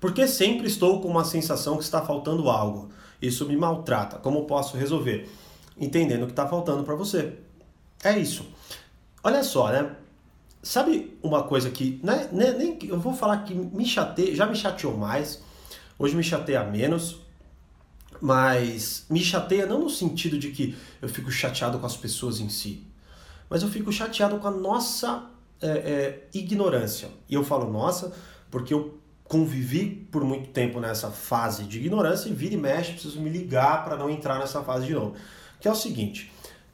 Porque sempre estou com uma sensação que está faltando algo. Isso me maltrata. Como posso resolver? Entendendo o que está faltando para você. É isso. Olha só, né? Sabe uma coisa que. Né, né, nem, eu vou falar que me chateia, já me chateou mais. Hoje me chateia menos. Mas me chateia não no sentido de que eu fico chateado com as pessoas em si. Mas eu fico chateado com a nossa é, é, ignorância. E eu falo nossa porque eu convivi por muito tempo nessa fase de ignorância e vira e mexe, preciso me ligar para não entrar nessa fase de novo. Que é o seguinte,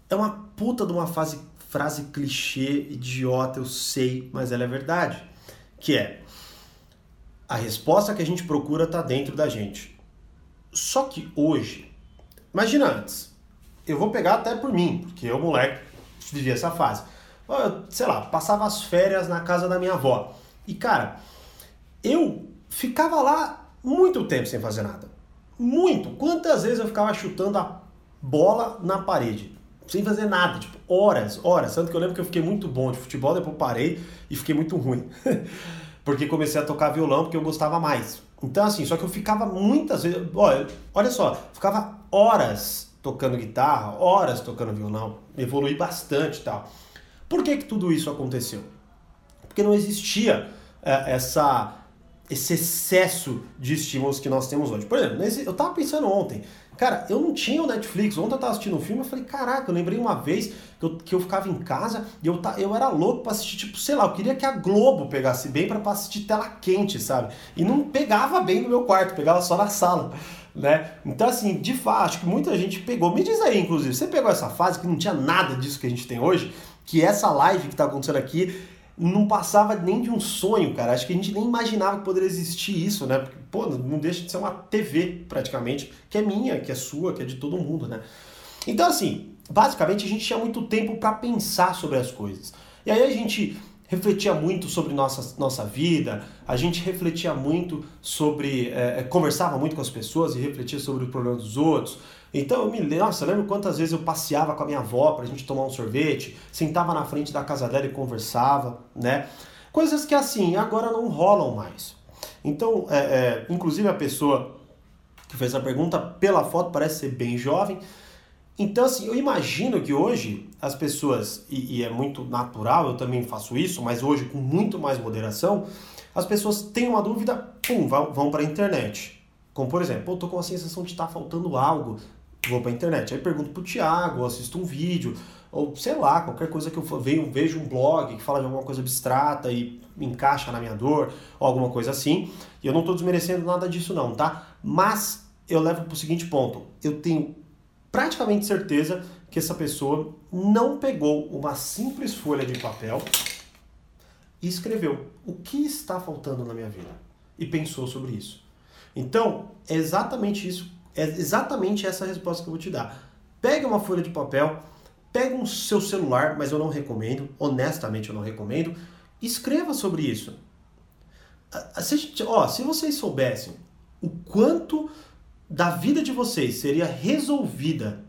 é uma puta de uma fase, frase clichê, idiota, eu sei, mas ela é verdade. Que é, a resposta que a gente procura está dentro da gente. Só que hoje, imagina antes, eu vou pegar até por mim, porque eu, moleque, vivi essa fase. Eu, sei lá, passava as férias na casa da minha avó. E, cara, eu ficava lá muito tempo sem fazer nada. Muito. Quantas vezes eu ficava chutando a bola na parede? Sem fazer nada, tipo, horas, horas. Tanto que eu lembro que eu fiquei muito bom de futebol, depois parei e fiquei muito ruim. porque comecei a tocar violão porque eu gostava mais. Então, assim, só que eu ficava muitas vezes. Olha, olha só, ficava horas tocando guitarra, horas tocando violão, evolui bastante e tal. Por que, que tudo isso aconteceu? Porque não existia é, essa esse excesso de estímulos que nós temos hoje. Por exemplo, eu tava pensando ontem, cara, eu não tinha o Netflix, ontem eu tava assistindo um filme, eu falei, caraca, eu lembrei uma vez que eu, que eu ficava em casa e eu, eu era louco pra assistir, tipo, sei lá, eu queria que a Globo pegasse bem para assistir tela quente, sabe? E não pegava bem no meu quarto, pegava só na sala. Né? Então, assim, de fato, acho que muita gente pegou. Me diz aí, inclusive, você pegou essa fase que não tinha nada disso que a gente tem hoje, que essa live que está acontecendo aqui não passava nem de um sonho, cara. Acho que a gente nem imaginava que poderia existir isso, né? Porque, pô, não deixa de ser uma TV, praticamente, que é minha, que é sua, que é de todo mundo, né? Então, assim, basicamente a gente tinha muito tempo para pensar sobre as coisas. E aí a gente refletia muito sobre nossa, nossa vida, a gente refletia muito sobre. É, conversava muito com as pessoas e refletia sobre o problema dos outros. Então eu me nossa, eu lembro quantas vezes eu passeava com a minha avó pra gente tomar um sorvete, sentava na frente da casa dela e conversava, né? Coisas que assim, agora não rolam mais. Então, é, é, inclusive a pessoa que fez a pergunta, pela foto, parece ser bem jovem. Então, assim, eu imagino que hoje as pessoas, e, e é muito natural, eu também faço isso, mas hoje com muito mais moderação, as pessoas têm uma dúvida, pum, vão, vão para a internet. Como por exemplo, eu com a sensação de estar tá faltando algo vou para a internet. Aí pergunto pro Thiago, assisto um vídeo, ou sei lá, qualquer coisa que eu venho, vejo um blog que fala de alguma coisa abstrata e encaixa na minha dor, ou alguma coisa assim. E eu não estou desmerecendo nada disso não, tá? Mas eu levo para o seguinte ponto, eu tenho praticamente certeza que essa pessoa não pegou uma simples folha de papel e escreveu o que está faltando na minha vida e pensou sobre isso. Então, é exatamente isso é exatamente essa resposta que eu vou te dar. Pegue uma folha de papel, pegue um seu celular, mas eu não recomendo, honestamente eu não recomendo, escreva sobre isso. Se, ó, se vocês soubessem o quanto da vida de vocês seria resolvida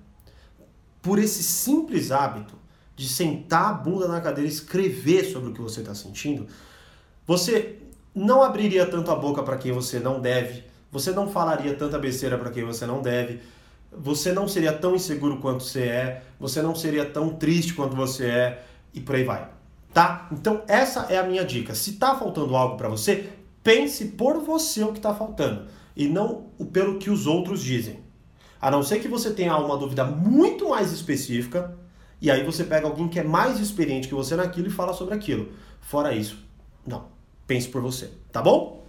por esse simples hábito de sentar a bunda na cadeira e escrever sobre o que você está sentindo, você não abriria tanto a boca para quem você não deve, você não falaria tanta besteira para quem você não deve, você não seria tão inseguro quanto você é, você não seria tão triste quanto você é e por aí vai. Tá? Então essa é a minha dica. Se tá faltando algo para você, pense por você o que está faltando e não pelo que os outros dizem. A não ser que você tenha uma dúvida muito mais específica e aí você pega alguém que é mais experiente que você naquilo e fala sobre aquilo. Fora isso, não. Pense por você, tá bom?